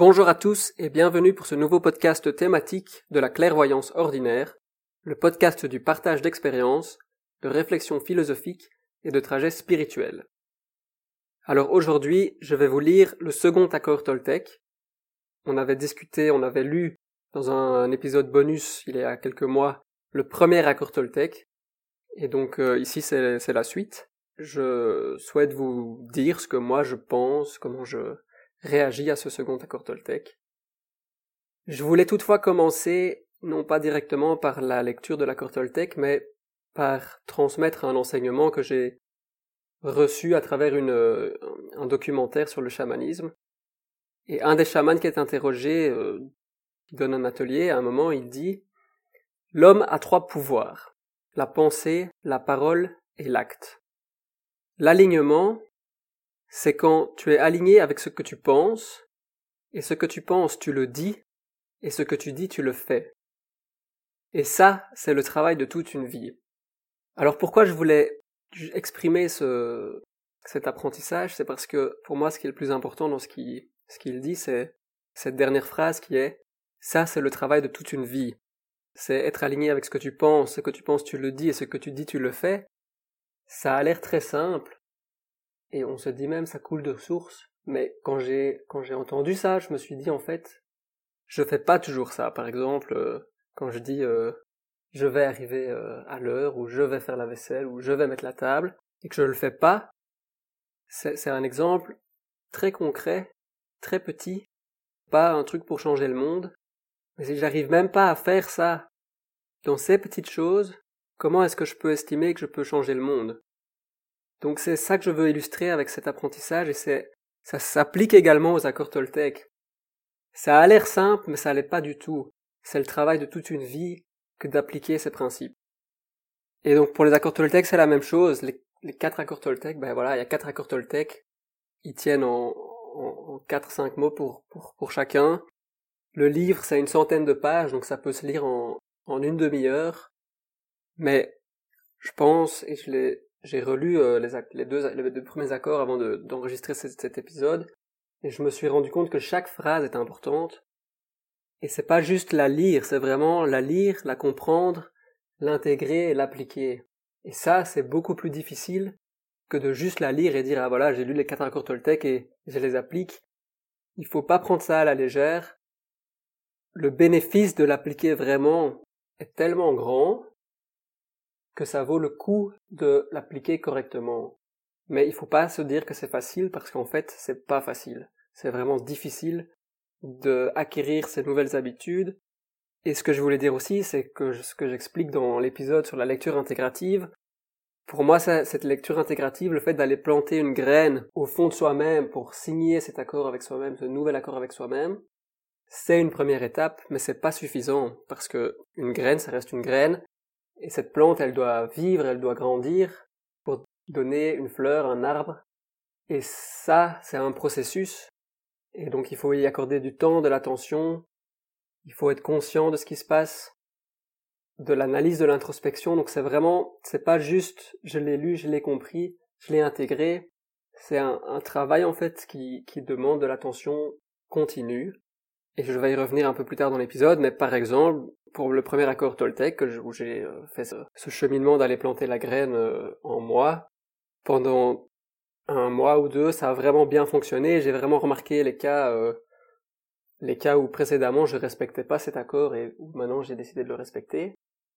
Bonjour à tous et bienvenue pour ce nouveau podcast thématique de la clairvoyance ordinaire, le podcast du partage d'expériences, de réflexions philosophiques et de trajets spirituels. Alors aujourd'hui, je vais vous lire le second accord Toltec. On avait discuté, on avait lu dans un, épisode bonus il y a quelques mois le premier accord Toltec. Et donc euh, ici c'est la suite. Je souhaite vous dire ce que moi je pense, comment je réagis à ce second accord Toltec. Je voulais toutefois commencer non pas directement par la lecture de l'accord Toltec, mais par transmettre un enseignement que j'ai reçu à travers une, un documentaire sur le chamanisme. Et un des chamans qui est interrogé, euh, donne un atelier, à un moment, il dit L'homme a trois pouvoirs la pensée, la parole et l'acte. L'alignement, c'est quand tu es aligné avec ce que tu penses, et ce que tu penses, tu le dis, et ce que tu dis, tu le fais. Et ça, c'est le travail de toute une vie. Alors pourquoi je voulais exprimer ce, cet apprentissage, c'est parce que pour moi, ce qui est le plus important dans ce ce qu'il dit, c'est cette dernière phrase qui est ça, c'est le travail de toute une vie. C'est être aligné avec ce que tu penses, ce que tu penses, tu le dis, et ce que tu dis, tu le fais. Ça a l'air très simple, et on se dit même ça coule de source, mais quand j'ai quand j'ai entendu ça, je me suis dit en fait, je fais pas toujours ça. Par exemple, euh, quand je dis euh, je vais arriver euh, à l'heure, ou je vais faire la vaisselle, ou je vais mettre la table, et que je le fais pas, c'est un exemple très concret, très petit, pas un truc pour changer le monde, mais si j'arrive même pas à faire ça dans ces petites choses, comment est-ce que je peux estimer que je peux changer le monde? Donc c'est ça que je veux illustrer avec cet apprentissage et c'est ça s'applique également aux accords Toltec. Ça a l'air simple, mais ça l'est pas du tout. C'est le travail de toute une vie que d'appliquer ces principes. Et donc pour les accords Toltec, c'est la même chose. Les, quatre accords Toltec, ben voilà, il y a quatre accords Toltec. Ils tiennent en, en, quatre, cinq mots pour, pour, chacun. Le livre, c'est une centaine de pages, donc ça peut se lire en, en une demi-heure. Mais je pense, et je l'ai, j'ai relu euh, les, deux, premiers accords avant de, d'enregistrer cet, cet épisode, et je me suis rendu compte que chaque phrase est importante. Et c'est pas juste la lire, c'est vraiment la lire, la comprendre, l'intégrer et l'appliquer. Et ça, c'est beaucoup plus difficile que de juste la lire et dire ah voilà, j'ai lu les quatre accords Toltec et je les applique. Il faut pas prendre ça à la légère. Le bénéfice de l'appliquer vraiment est tellement grand ça vaut le coup de l'appliquer correctement. Mais il faut pas se dire que c'est facile parce qu'en fait, c'est pas facile. C'est vraiment difficile de acquérir ces nouvelles habitudes. Et ce que je voulais dire aussi, c'est que ce que j'explique dans l'épisode sur la lecture intégrative, pour moi, cette lecture intégrative, le fait d'aller planter une graine au fond de soi-même pour signer cet accord avec soi-même, ce nouvel accord avec soi-même, c'est une première étape, mais c'est pas suffisant parce que une graine, ça reste une graine, et cette plante, elle doit vivre, elle doit grandir pour donner une fleur, un arbre. Et ça, c'est un processus. Et donc il faut y accorder du temps, de l'attention. Il faut être conscient de ce qui se passe, de l'analyse, de l'introspection. Donc c'est vraiment, c'est pas juste, je l'ai lu, je l'ai compris, je l'ai intégré. C'est un, travail en fait qui demande de l'attention continue et je vais y revenir un peu plus tard dans l'épisode, mais par exemple, pour le premier accord Toltec, où j'ai euh, fait ce, cheminement d'aller planter la graine euh, en moi, pendant un mois ou deux, ça a vraiment bien fonctionné, j'ai vraiment remarqué les cas, euh, les cas où précédemment je respectais pas cet accord et où maintenant j'ai décidé de le respecter.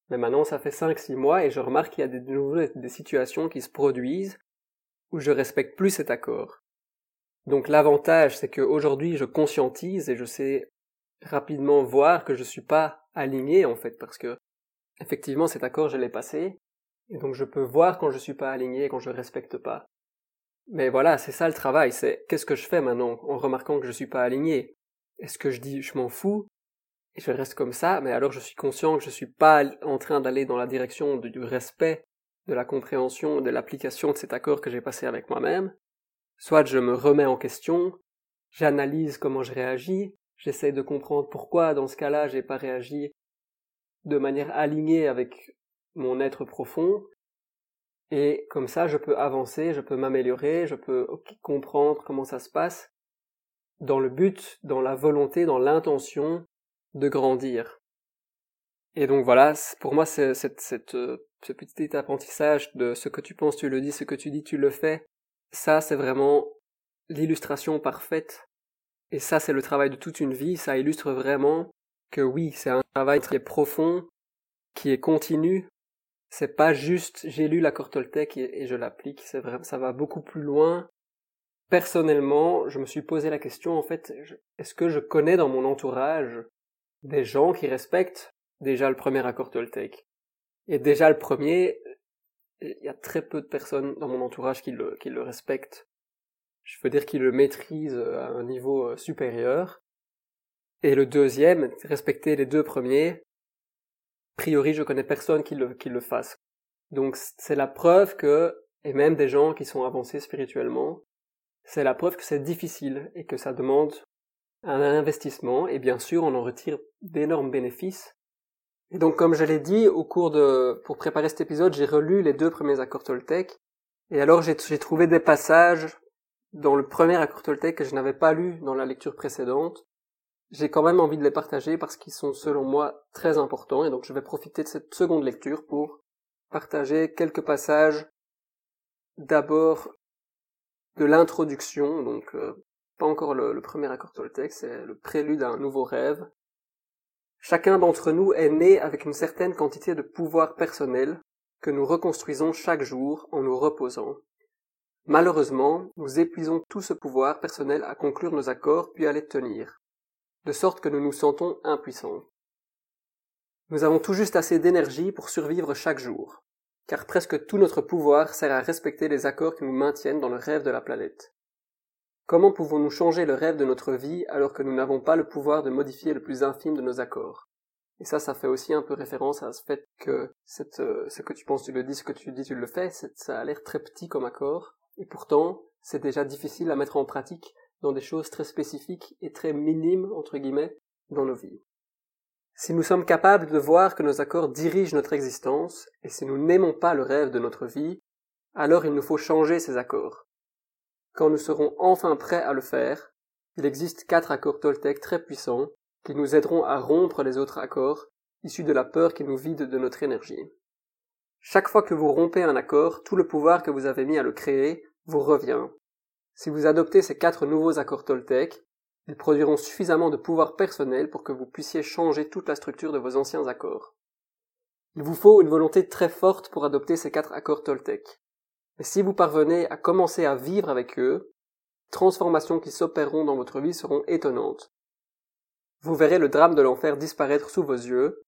Mais maintenant ça fait cinq, six mois et je remarque qu'il y a de des situations qui se produisent où je respecte plus cet accord. Donc l'avantage, c'est qu'aujourd'hui, je conscientise et je sais rapidement voir que je suis pas aligné, en fait, parce que, effectivement, cet accord, je l'ai passé, et donc je peux voir quand je suis pas aligné, quand je respecte pas. Mais voilà, c'est ça le travail, c'est qu'est-ce que je fais maintenant en remarquant que je suis pas aligné? Est-ce que je dis je m'en fous? Et je reste comme ça, mais alors je suis conscient que je suis pas en train d'aller dans la direction du respect, de la compréhension, de l'application de cet accord que j'ai passé avec moi-même, Soit je me remets en question, j'analyse comment je réagis, j'essaie de comprendre pourquoi dans ce cas-là j'ai pas réagi de manière alignée avec mon être profond, et comme ça je peux avancer, je peux m'améliorer, je peux comprendre comment ça se passe dans le but, dans la volonté, dans l'intention de grandir. Et donc voilà, pour moi, c'est euh, ce petit apprentissage de ce que tu penses, tu le dis, ce que tu dis, tu le fais. Ça, c'est vraiment l'illustration parfaite. Et ça, c'est le travail de toute une vie. Ça illustre vraiment que oui, c'est un travail qui est profond, qui est continu. C'est pas juste j'ai lu l'accord Toltec et, je l'applique. C'est vrai, ça va beaucoup plus loin. Personnellement, je me suis posé la question en fait, est-ce que je connais dans mon entourage des gens qui respectent déjà le premier accord Toltec? Et déjà le premier, il y a très peu de personnes dans mon entourage qui le, respectent. Je veux dire qu'ils le maîtrisent à un niveau euh, supérieur. Et le deuxième, respecter les deux premiers, a priori, je connais personne qui le fasse. Donc, c'est la preuve que, et même des gens qui sont avancés spirituellement, c'est la preuve que c'est difficile et que ça demande un investissement, et bien sûr, on en retire d'énormes bénéfices. Et donc, comme je l'ai dit, au cours de, pour préparer cet épisode, j'ai relu les deux premiers accords Toltec, et alors j'ai trouvé des passages dans le premier accord Toltec que je n'avais pas lu dans la lecture précédente, j'ai quand même envie de les partager parce qu'ils sont selon moi très importants. Et donc je vais profiter de cette seconde lecture pour partager quelques passages d'abord de l'introduction, donc euh, pas encore le, le, premier accord Toltec, c'est le prélude à un nouveau rêve. Chacun d'entre nous est né avec une certaine quantité de pouvoir personnel que nous reconstruisons chaque jour en nous reposant. Malheureusement, nous épuisons tout ce pouvoir personnel à conclure nos accords puis à les tenir de sorte que nous nous sentons impuissants. Nous avons tout juste assez d'énergie pour survivre chaque jour, car presque tout notre pouvoir sert à respecter les accords qui nous maintiennent dans le rêve de la planète. Comment pouvons-nous changer le rêve de notre vie alors que nous n'avons pas le pouvoir de modifier le plus infime de nos accords? Et ça, ça fait aussi un peu référence à ce fait que euh, ce que tu penses, tu le dis, ce que tu dis, tu le fais, ça a l'air très petit comme accord, et pourtant, c'est déjà difficile à mettre en pratique dans des choses très spécifiques et très minimes, entre guillemets, dans nos vies. Si nous sommes capables de voir que nos accords dirigent notre existence, et si nous n'aimons pas le rêve de notre vie, alors il nous faut changer ces accords. Quand nous serons enfin prêts à le faire, il existe quatre accords Toltec très puissants qui nous aideront à rompre les autres accords issus de la peur qui nous vide de notre énergie. Chaque fois que vous rompez un accord, tout le pouvoir que vous avez mis à le créer vous revient, si vous adoptez ces quatre nouveaux accords Toltec, ils produiront suffisamment de pouvoir personnel pour que vous puissiez changer toute la structure de vos anciens accords. Il vous faut une volonté très forte pour adopter ces quatre accords Toltec. Mais si vous parvenez à commencer à vivre avec eux, transformations qui s'opéreront dans votre vie seront étonnantes. Vous verrez le drame de l'enfer disparaître sous vos yeux.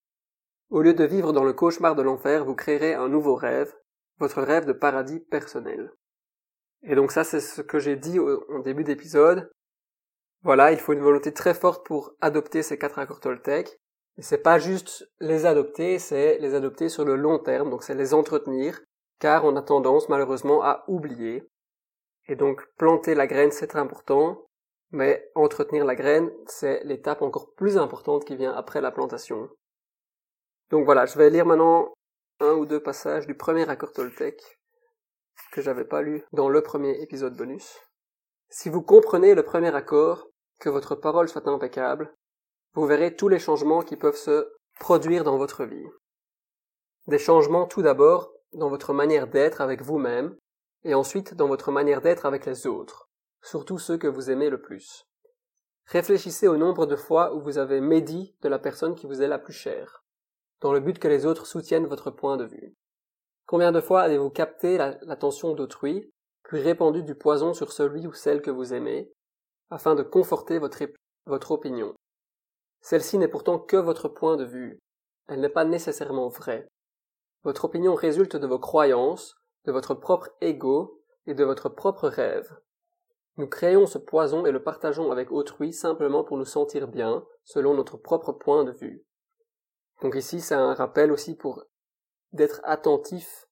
Au lieu de vivre dans le cauchemar de l'enfer, vous créerez un nouveau rêve, votre rêve de paradis personnel. Et donc ça, c'est ce que j'ai dit au, début d'épisode. Voilà, il faut une volonté très forte pour adopter ces quatre accords Toltec. Et c'est pas juste les adopter, c'est les adopter sur le long terme, donc c'est les entretenir, car on a tendance malheureusement à oublier. Et donc planter la graine, c'est très important, mais entretenir la graine, c'est l'étape encore plus importante qui vient après la plantation. Donc voilà, je vais lire maintenant un ou deux passages du premier accord Toltec que j'avais pas lu dans le premier épisode bonus. Si vous comprenez le premier accord, que votre parole soit impeccable, vous verrez tous les changements qui peuvent se produire dans votre vie. Des changements tout d'abord dans votre manière d'être avec vous-même, et ensuite dans votre manière d'être avec les autres, surtout ceux que vous aimez le plus. Réfléchissez au nombre de fois où vous avez médit de la personne qui vous est la plus chère, dans le but que les autres soutiennent votre point de vue. Combien de fois avez-vous capté l'attention d'autrui, puis répandu du poison sur celui ou celle que vous aimez, afin de conforter votre, votre opinion? Celle-ci n'est pourtant que votre point de vue, elle n'est pas nécessairement vraie. Votre opinion résulte de vos croyances, de votre propre ego et de votre propre rêve. Nous créons ce poison et le partageons avec autrui simplement pour nous sentir bien, selon notre propre point de vue. Donc ici, c'est un rappel aussi pour d'être attentif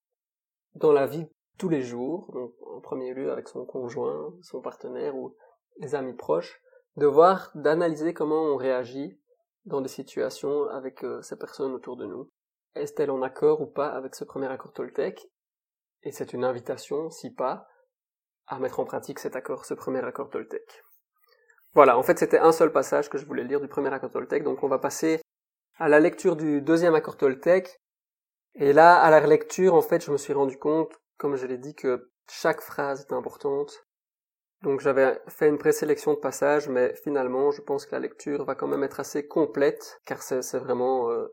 dans la vie tous les jours, donc en premier lieu avec son conjoint, son partenaire ou les amis proches, de voir, d'analyser comment on réagit dans des situations avec euh, ces personnes autour de nous. Est-elle en accord ou pas avec ce premier accord Toltec? Et c'est une invitation, si pas, à mettre en pratique cet accord, ce premier accord Toltec. Voilà, en fait c'était un seul passage que je voulais lire du premier accord Toltec, donc on va passer à la lecture du deuxième accord Toltec. Et là, à la lecture, en fait, je me suis rendu compte, comme je l'ai dit, que chaque phrase est importante. Donc j'avais fait une présélection de passages, mais finalement, je pense que la lecture va quand même être assez complète, car c'est vraiment euh,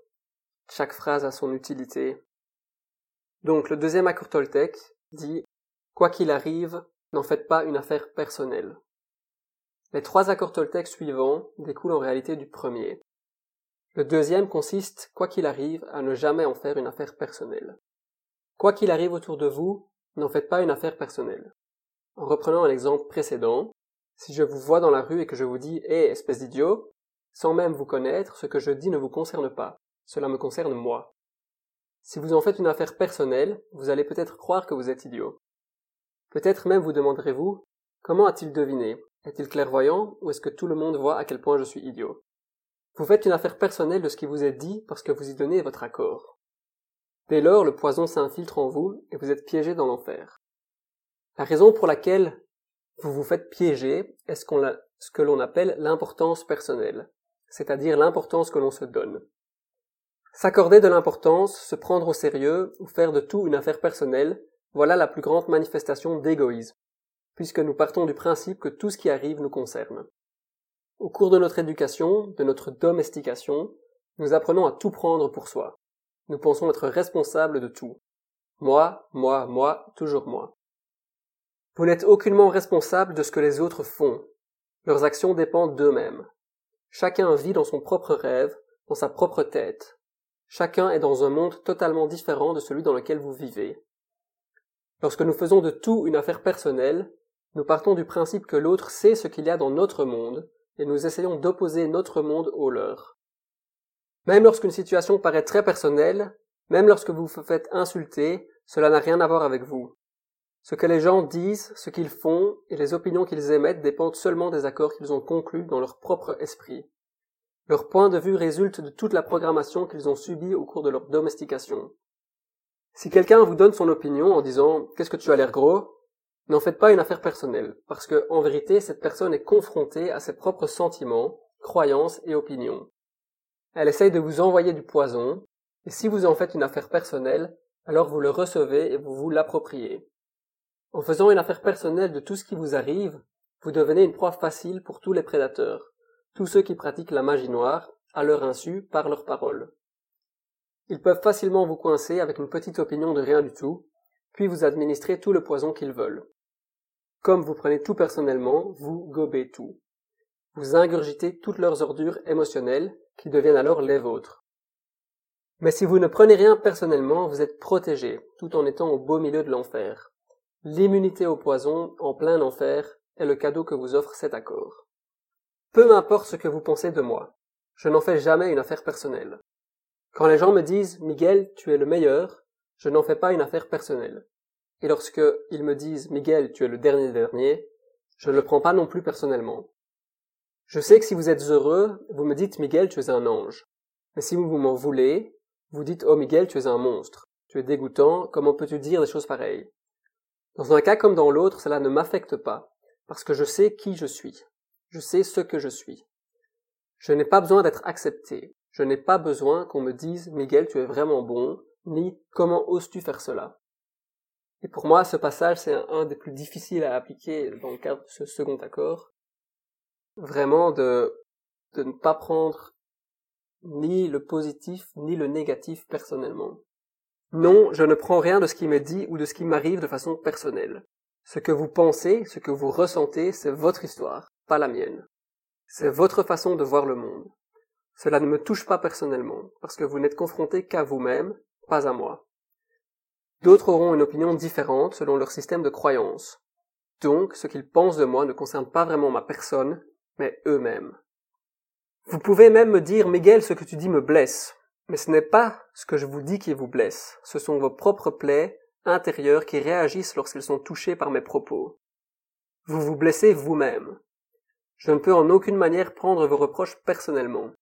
chaque phrase a son utilité. Donc le deuxième accord Toltec dit Quoi qu'il arrive, n'en faites pas une affaire personnelle. Les trois accords Toltec suivants découlent en réalité du premier. Le deuxième consiste, quoi qu'il arrive, à ne jamais en faire une affaire personnelle. Quoi qu'il arrive autour de vous, n'en faites pas une affaire personnelle. En reprenant l'exemple précédent, si je vous vois dans la rue et que je vous dis Hé, espèce d'idiot, sans même vous connaître, ce que je dis ne vous concerne pas, cela me concerne moi. Si vous en faites une affaire personnelle, vous allez peut-être croire que vous êtes idiot. Peut-être même vous demanderez-vous Comment a-t-il deviné? Est-il clairvoyant ou est-ce que tout le monde voit à quel point je suis idiot? Vous faites une affaire personnelle de ce qui vous est dit parce que vous y donnez votre accord. Dès lors, le poison s'infiltre en vous et vous êtes piégé dans l'enfer. La raison pour laquelle vous vous faites piéger est ce, ce que l'on appelle l'importance personnelle, c'est-à-dire l'importance que l'on se donne. S'accorder de l'importance, se prendre au sérieux ou faire de tout une affaire personnelle, voilà la plus grande manifestation d'égoïsme puisque nous partons du principe que tout ce qui arrive nous concerne. Au cours de notre éducation, de notre domestication, nous apprenons à tout prendre pour soi. Nous pensons être responsables de tout. Moi, moi, moi, toujours moi. Vous n'êtes aucunement responsable de ce que les autres font. Leurs actions dépendent d'eux-mêmes. Chacun vit dans son propre rêve, dans sa propre tête. Chacun est dans un monde totalement différent de celui dans lequel vous vivez. Lorsque nous faisons de tout une affaire personnelle, nous partons du principe que l'autre sait ce qu'il y a dans notre monde, et nous essayons d'opposer notre monde au leur. Même lorsqu'une situation paraît très personnelle, même lorsque vous vous faites insulter, cela n'a rien à voir avec vous. Ce que les gens disent, ce qu'ils font et les opinions qu'ils émettent dépendent seulement des accords qu'ils ont conclus dans leur propre esprit. Leur point de vue résulte de toute la programmation qu'ils ont subie au cours de leur domestication. Si quelqu'un vous donne son opinion en disant Qu'est-ce que tu as l'air gros? N'en faites pas une affaire personnelle, parce que, en vérité, cette personne est confrontée à ses propres sentiments, croyances et opinions. Elle essaye de vous envoyer du poison, et si vous en faites une affaire personnelle, alors vous le recevez et vous vous l'appropriez. En faisant une affaire personnelle de tout ce qui vous arrive, vous devenez une proie facile pour tous les prédateurs, tous ceux qui pratiquent la magie noire, à leur insu, par leurs paroles. Ils peuvent facilement vous coincer avec une petite opinion de rien du tout, puis vous administrer tout le poison qu'ils veulent. Comme vous prenez tout personnellement, vous gobez tout. Vous ingurgitez toutes leurs ordures émotionnelles, qui deviennent alors les vôtres. Mais si vous ne prenez rien personnellement, vous êtes protégé, tout en étant au beau milieu de l'enfer. L'immunité au poison, en plein enfer, est le cadeau que vous offre cet accord. Peu m'importe ce que vous pensez de moi. Je n'en fais jamais une affaire personnelle. Quand les gens me disent Miguel, tu es le meilleur, je n'en fais pas une affaire personnelle. Et lorsque ils me disent Miguel, tu es le dernier dernier, je ne le prends pas non plus personnellement. Je sais que si vous êtes heureux, vous me dites Miguel, tu es un ange. Mais si vous m'en voulez, vous dites Oh Miguel, tu es un monstre. Tu es dégoûtant, comment peux-tu dire des choses pareilles? Dans un cas comme dans l'autre, cela ne m'affecte pas, parce que je sais qui je suis. Je sais ce que je suis. Je n'ai pas besoin d'être accepté. Je n'ai pas besoin qu'on me dise Miguel, tu es vraiment bon, ni comment oses-tu faire cela. Et pour moi, ce passage, c'est un, des plus difficiles à appliquer dans le cadre de ce second accord. Vraiment de, de ne pas prendre ni le positif ni le négatif personnellement. Non, je ne prends rien de ce qui m'est dit ou de ce qui m'arrive de façon personnelle. Ce que vous pensez, ce que vous ressentez, c'est votre histoire, la mienne. C'est votre façon de voir le monde. Cela ne me touche pas personnellement, parce que vous n'êtes confronté qu'à vous-même, pas à moi. D'autres auront une opinion différente selon leur système de croyance. Donc, ce qu'ils pensent de moi ne concerne pas vraiment ma personne, mais eux-mêmes. Vous pouvez même me dire, Miguel, ce que tu dis me blesse. Mais ce n'est pas ce que je vous dis qui vous blesse. Ce sont vos propres plaies intérieures qui réagissent lorsqu'elles sont touchées par mes propos. Vous vous blessez vous-même. Je ne peux en aucune manière prendre vos reproches personnellement.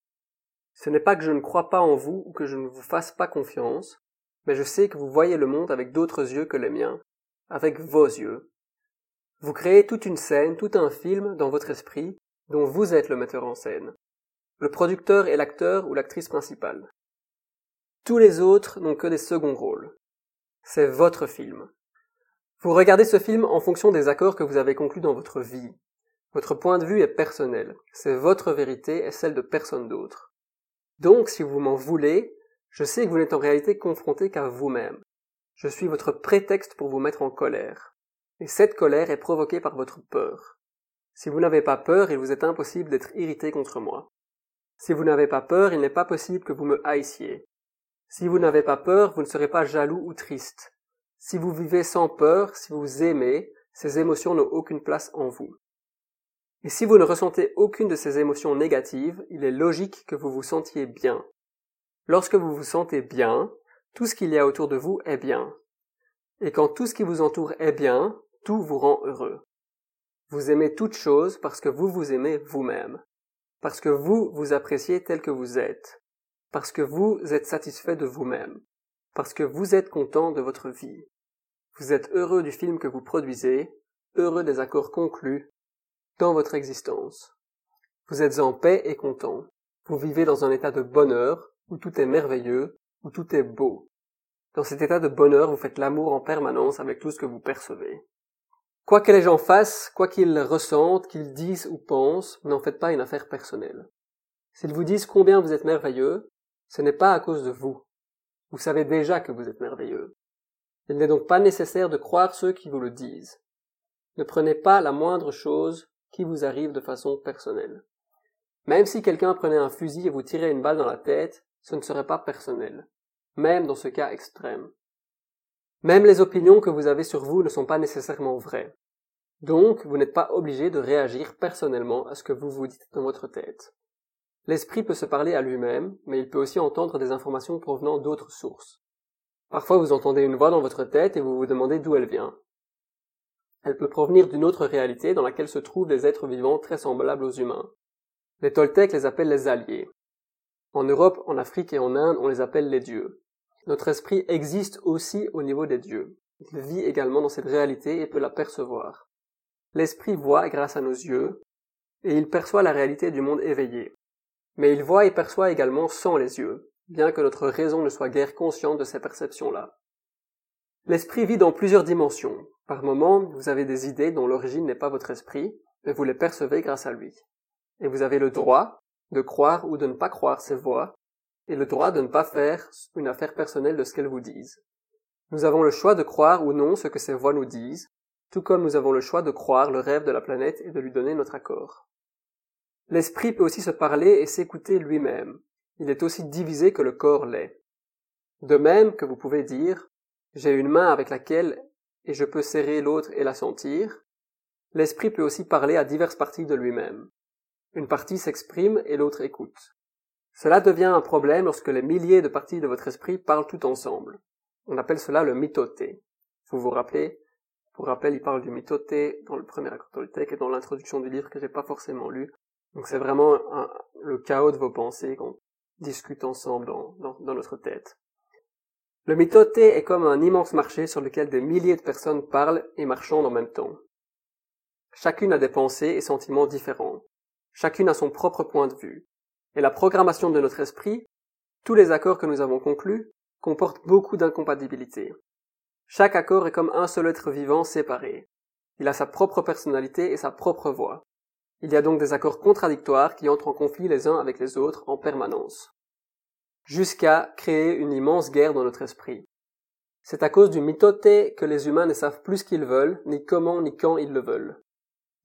Ce n'est pas que je ne crois pas en vous ou que je ne vous fasse pas confiance, mais je sais que vous voyez le monde avec d'autres yeux que les miens, avec vos yeux. Vous créez toute une scène, tout un film dans votre esprit, dont vous êtes le metteur en scène, le producteur et l'acteur ou l'actrice principale. Tous les autres n'ont que des seconds rôles. C'est votre film. Vous regardez ce film en fonction des accords que vous avez conclus dans votre vie. Votre point de vue est personnel. C'est votre vérité et celle de personne d'autre. Donc, si vous m'en voulez, je sais que vous n'êtes en réalité confronté qu'à vous-même. Je suis votre prétexte pour vous mettre en colère. Et cette colère est provoquée par votre peur. Si vous n'avez pas peur, il vous est impossible d'être irrité contre moi. Si vous n'avez pas peur, il n'est pas possible que vous me haïssiez. Si vous n'avez pas peur, vous ne serez pas jaloux ou triste. Si vous vivez sans peur, si vous aimez, ces émotions n'ont aucune place en vous. Et si vous ne ressentez aucune de ces émotions négatives, il est logique que vous vous sentiez bien. Lorsque vous vous sentez bien, tout ce qu'il y a autour de vous est bien. Et quand tout ce qui vous entoure est bien, tout vous rend heureux. Vous aimez toute chose parce que vous vous aimez vous-même, parce que vous vous appréciez tel que vous êtes, parce que vous êtes satisfait de vous-même, parce que vous êtes content de votre vie. Vous êtes heureux du film que vous produisez, heureux des accords conclus dans votre existence. Vous êtes en paix et content. Vous vivez dans un état de bonheur où tout est merveilleux, où tout est beau. Dans cet état de bonheur, vous faites l'amour en permanence avec tout ce que vous percevez. Quoi que les gens fassent, quoi qu'ils ressentent, qu'ils disent ou pensent, n'en faites pas une affaire personnelle. S'ils vous disent combien vous êtes merveilleux, ce n'est pas à cause de vous. Vous savez déjà que vous êtes merveilleux. Il n'est donc pas nécessaire de croire ceux qui vous le disent. Ne prenez pas la moindre chose vous arrive de façon personnelle. Même si quelqu'un prenait un fusil et vous tirait une balle dans la tête, ce ne serait pas personnel, même dans ce cas extrême. Même les opinions que vous avez sur vous ne sont pas nécessairement vraies. Donc, vous n'êtes pas obligé de réagir personnellement à ce que vous vous dites dans votre tête. L'esprit peut se parler à lui-même, mais il peut aussi entendre des informations provenant d'autres sources. Parfois vous entendez une voix dans votre tête et vous vous demandez d'où elle vient. Elle peut provenir d'une autre réalité dans laquelle se trouvent des êtres vivants très semblables aux humains. Les Toltecs les appellent les alliés. En Europe, en Afrique et en Inde, on les appelle les dieux. Notre esprit existe aussi au niveau des dieux. Il vit également dans cette réalité et peut la percevoir. L'esprit voit grâce à nos yeux, et il perçoit la réalité du monde éveillé. Mais il voit et perçoit également sans les yeux, bien que notre raison ne soit guère consciente de ces perceptions-là. L'esprit vit dans plusieurs dimensions. Par moments, vous avez des idées dont l'origine n'est pas votre esprit, mais vous les percevez grâce à lui. Et vous avez le droit, de croire ou de ne pas croire ces voix, et le droit de ne pas faire une affaire personnelle de ce qu'elles vous disent. Nous avons le choix de croire ou non ce que ces voix nous disent, tout comme nous avons le choix de croire le rêve de la planète et de lui donner notre accord. L'esprit peut aussi se parler et s'écouter lui-même. Il est aussi divisé que le corps l'est. De même que vous pouvez dire j'ai une main avec laquelle et je peux serrer l'autre et la sentir, l'esprit peut aussi parler à diverses parties de lui-même. Une partie s'exprime et l'autre écoute. Cela devient un problème lorsque les milliers de parties de votre esprit parlent tout ensemble. On appelle cela le mitoté. Vous vous rappelez? Pour rappel, il parle du mitoté dans le premier accord et dans l'introduction du livre que j'ai pas forcément lu. Donc c'est vraiment le chaos de vos pensées qu'on discute ensemble dans notre tête. Le mitoté est comme un immense marché sur lequel des milliers de personnes parlent et marchent en même temps. Chacune a des pensées et sentiments différents. Chacune a son propre point de vue. Et la programmation de notre esprit, tous les accords que nous avons conclus, comportent beaucoup d'incompatibilités. Chaque accord est comme un seul être vivant séparé. Il a sa propre personnalité et sa propre voix. Il y a donc des accords contradictoires qui entrent en conflit les uns avec les autres en permanence. Jusqu'à créer une immense guerre dans notre esprit. C'est à cause du mitoté que les humains ne savent plus ce qu'ils veulent, ni comment ni quand ils le veulent.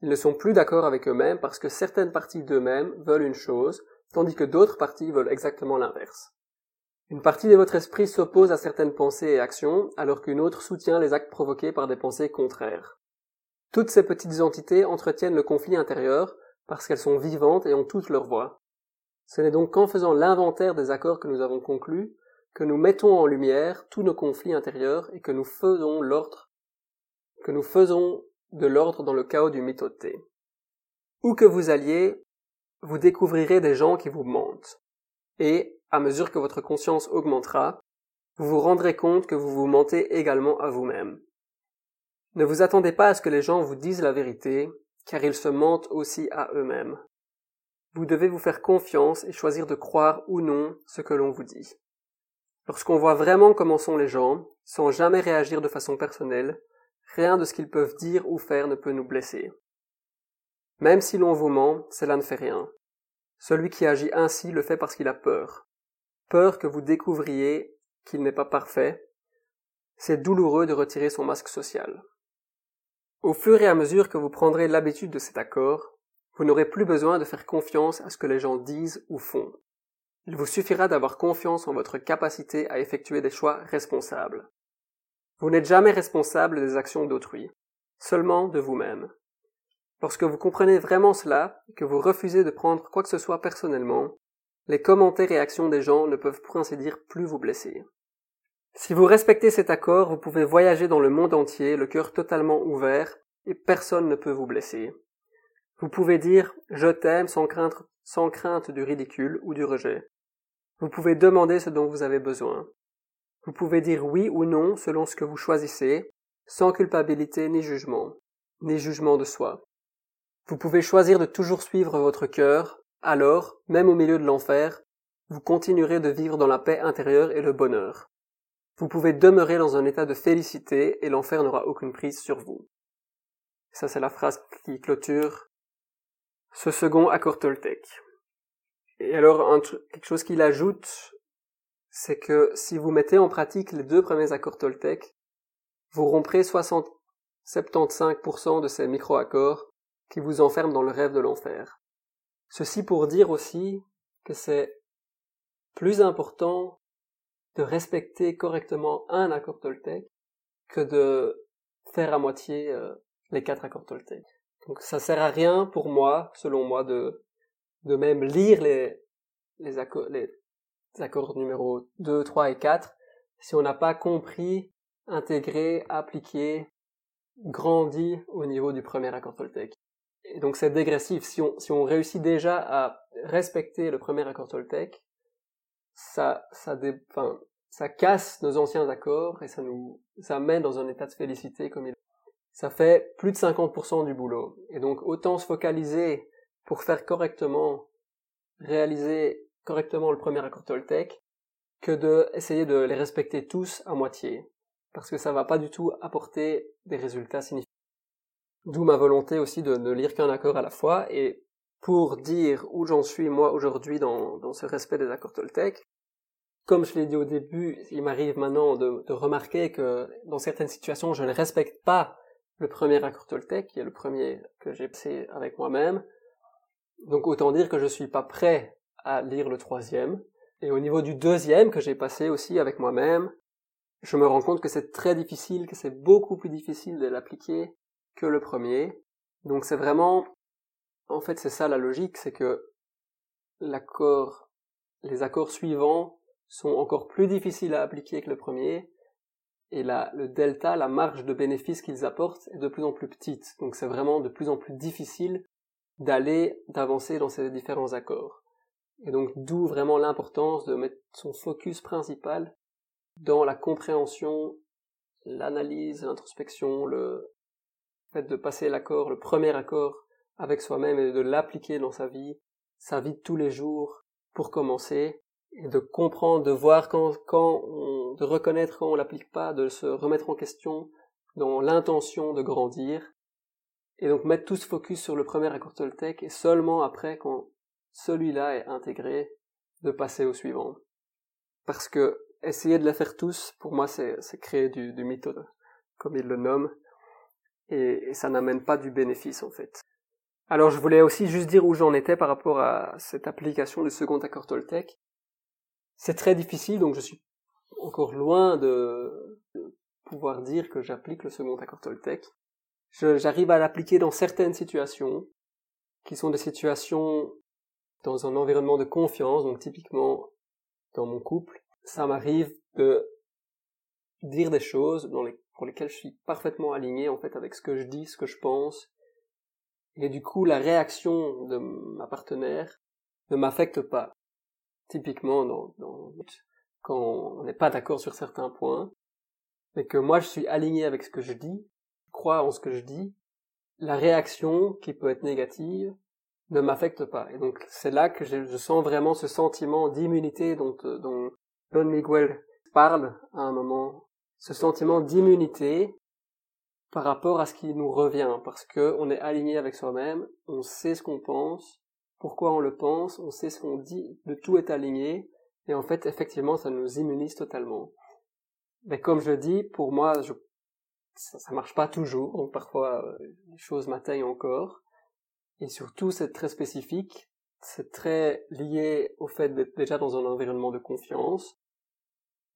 Ils ne sont plus d'accord avec eux-mêmes parce que certaines parties d'eux-mêmes veulent une chose, tandis que d'autres parties veulent exactement l'inverse. Une partie de votre esprit s'oppose à certaines pensées et actions, alors qu'une autre soutient les actes provoqués par des pensées contraires. Toutes ces petites entités entretiennent le conflit intérieur parce qu'elles sont vivantes et ont toutes leur voix. Ce n'est donc qu'en faisant l'inventaire des accords que nous avons conclus que nous mettons en lumière tous nos conflits intérieurs et que nous faisons l'ordre, que nous faisons de l'ordre dans le chaos du mitoté. Où que vous alliez, vous découvrirez des gens qui vous mentent. Et, à mesure que votre conscience augmentera, vous vous rendrez compte que vous vous mentez également à vous-même. Ne vous attendez pas à ce que les gens vous disent la vérité, car ils se mentent aussi à eux-mêmes. Vous devez vous faire confiance et choisir de croire ou non ce que l'on vous dit. Lorsqu'on voit vraiment comment sont les gens, sans jamais réagir de façon personnelle, rien de ce qu'ils peuvent dire ou faire ne peut nous blesser. Même si l'on vous ment, cela ne fait rien. Celui qui agit ainsi le fait parce qu'il a peur. Peur que vous découvriez qu'il n'est pas parfait. C'est douloureux de retirer son masque social. Au fur et à mesure que vous prendrez l'habitude de cet accord, vous n'aurez plus besoin de faire confiance à ce que les gens disent ou font. Il vous suffira d'avoir confiance en votre capacité à effectuer des choix responsables. Vous n'êtes jamais responsable des actions d'autrui, seulement de vous-même. Lorsque vous comprenez vraiment cela, et que vous refusez de prendre quoi que ce soit personnellement, les commentaires et actions des gens ne peuvent pour ainsi dire plus vous blesser. Si vous respectez cet accord, vous pouvez voyager dans le monde entier, le cœur totalement ouvert, et personne ne peut vous blesser. Vous pouvez dire je t'aime sans crainte, du ridicule ou du rejet. Vous pouvez demander ce dont vous avez besoin. Vous pouvez dire oui ou non selon ce que vous choisissez, sans culpabilité ni jugement, ni jugement de soi. Vous pouvez choisir de toujours suivre votre cœur, alors, même au milieu de l'enfer, vous continuerez de vivre dans la paix intérieure et le bonheur. Vous pouvez demeurer dans un état de félicité et l'enfer n'aura aucune prise sur vous. Ça, c'est la phrase qui clôture ce second accord Toltec. Et alors, quelque chose qu'il ajoute, c'est que si vous mettez en pratique les deux premiers accords Toltec, vous romprez 60, 75% de ces micro-accords qui vous enferment dans le rêve de l'enfer. Ceci pour dire aussi que c'est plus important de respecter correctement un accord Toltec que de faire à moitié euh, les quatre accords Toltec. Donc ça sert à rien pour moi, selon moi, de de même lire les, les, accords, les accords numéro 2, 3 et 4 si on n'a pas compris, intégré, appliqué, grandi au niveau du premier accord Toltec. Et donc c'est dégressif. Si on, si on réussit déjà à respecter le premier accord Toltec, ça, ça, dé, ça casse nos anciens accords et ça nous, ça met dans un état de félicité comme il. Ça fait plus de 50% du boulot. Et donc autant se focaliser pour faire correctement, réaliser correctement le premier accord Toltec, que de essayer de les respecter tous à moitié, parce que ça va pas du tout apporter des résultats significatifs. D'où ma volonté aussi de ne lire qu'un accord à la fois, et pour dire où j'en suis moi aujourd'hui dans, dans ce respect des accords Toltec, comme je l'ai dit au début, il m'arrive maintenant de, de, remarquer que dans certaines situations, je ne respecte pas le premier accord Toltec, qui est le premier que j'ai passé avec moi-même, donc autant dire que je suis pas prêt à lire le troisième. Et au niveau du deuxième que j'ai passé aussi avec moi-même, je me rends compte que c'est très difficile, que c'est beaucoup plus difficile de l'appliquer que le premier. Donc c'est vraiment, en fait c'est ça la logique, c'est que l'accord, les accords suivants sont encore plus difficiles à appliquer que le premier, et la, le delta, la marge de bénéfice qu'ils apportent est de plus en plus petite. Donc c'est vraiment de plus en plus difficile d'aller, d'avancer dans ces différents accords. Et donc d'où vraiment l'importance de mettre son focus principal dans la compréhension, l'analyse, l'introspection, le fait de passer l'accord, le premier accord avec soi-même et de l'appliquer dans sa vie, sa vie de tous les jours pour commencer, de comprendre, de voir quand, quand on, de reconnaître quand on l'applique pas, de se remettre en question dans l'intention de grandir, et donc mettre tout ce focus sur le premier accord Toltec et seulement après quand celui-là est intégré de passer au suivant. Parce que essayer de les faire tous, pour moi, c'est, créer du, du comme il le nomme, et, ça n'amène pas du bénéfice en fait. Alors je voulais aussi juste dire où j'en étais par rapport à cette application du second accord Toltec. C'est très difficile, donc je suis encore loin de, pouvoir dire que j'applique le second accord Toltec. J'arrive à l'appliquer dans certaines situations, qui sont des situations dans un environnement de confiance, donc typiquement dans mon couple, ça m'arrive de dire des choses dans les, pour lesquelles je suis parfaitement aligné en fait avec ce que je dis, ce que je pense, et du coup la réaction de ma partenaire ne m'affecte pas. Typiquement quand on n'est pas d'accord sur certains points, mais que moi je suis aligné avec ce que je dis, crois en ce que je dis, la réaction qui peut être négative ne m'affecte pas. Et donc c'est là que je, sens vraiment ce sentiment d'immunité dont, dont Don Miguel parle à un moment, ce sentiment d'immunité par rapport à ce qui nous revient, parce que on est aligné avec soi-même, on sait ce qu'on pense, pourquoi on le pense, on sait ce qu'on dit, de tout est aligné, et en fait, effectivement, ça nous immunise totalement. Mais comme je dis, pour moi, ça, ça marche pas toujours, donc parfois euh, les choses m'atteignent encore. Et surtout, c'est très spécifique, c'est très lié au fait d'être déjà dans un environnement de confiance.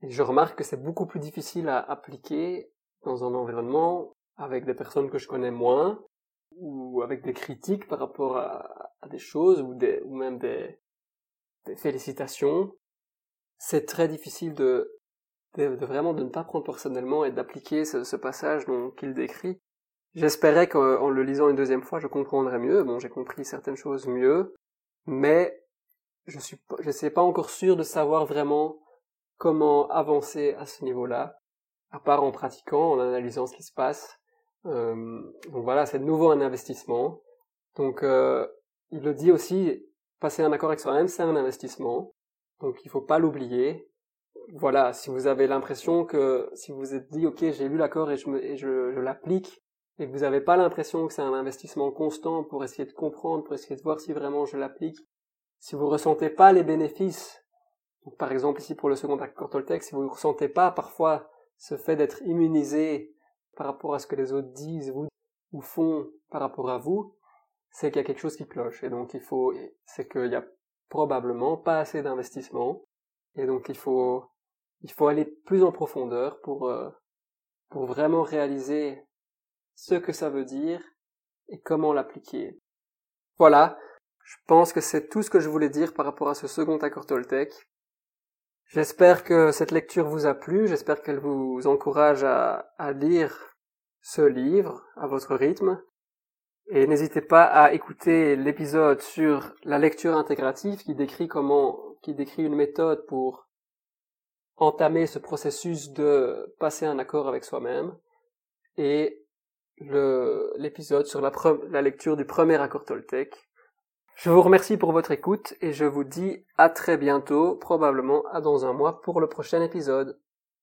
Et je remarque que c'est beaucoup plus difficile à appliquer dans un environnement avec des personnes que je connais moins, ou avec des critiques par rapport à, des choses, ou, des, ou même des, des félicitations. C'est très difficile de, de, vraiment de ne pas prendre personnellement et d'appliquer ce, ce passage qu'il décrit J'espérais qu'en le lisant une deuxième fois, je comprendrais mieux. Bon, j'ai compris certaines choses mieux, mais je suis je sais pas encore sûr de savoir vraiment comment avancer à ce niveau-là, à part en pratiquant, en analysant ce qui se passe. Euh, donc voilà, c'est de nouveau un investissement. Donc euh, il le dit aussi, passer un accord avec soi-même, c'est un investissement. Donc il faut pas l'oublier. Voilà, si vous avez l'impression que si vous vous êtes dit ok j'ai lu l'accord et je, je, l'applique, et que vous n'avez pas l'impression que c'est un investissement constant pour essayer de comprendre, pour essayer de voir si vraiment je l'applique, si vous ressentez pas les bénéfices, par exemple ici pour le second accord Toltec, si vous ne ressentez pas parfois ce fait d'être immunisé par rapport à ce que les autres disent vous, ou font par rapport à vous, c'est qu'il y a quelque chose qui cloche. Et donc il faut, c'est qu'il y a probablement pas assez d'investissement. Et donc il faut, il faut aller plus en profondeur pour, euh, pour vraiment réaliser ce que ça veut dire et comment l'appliquer. Voilà, je pense que c'est tout ce que je voulais dire par rapport à ce second accord Toltec. J'espère que cette lecture vous a plu, j'espère qu'elle vous encourage à, à lire ce livre à votre rythme. Et n'hésitez pas à écouter l'épisode sur la lecture intégrative qui décrit comment, qui décrit une méthode pour entamer ce processus de passer un accord avec soi-même. Et l'épisode sur la, lecture du premier accord Toltec. Je vous remercie pour votre écoute et je vous dis à très bientôt, probablement à dans un mois pour le prochain épisode.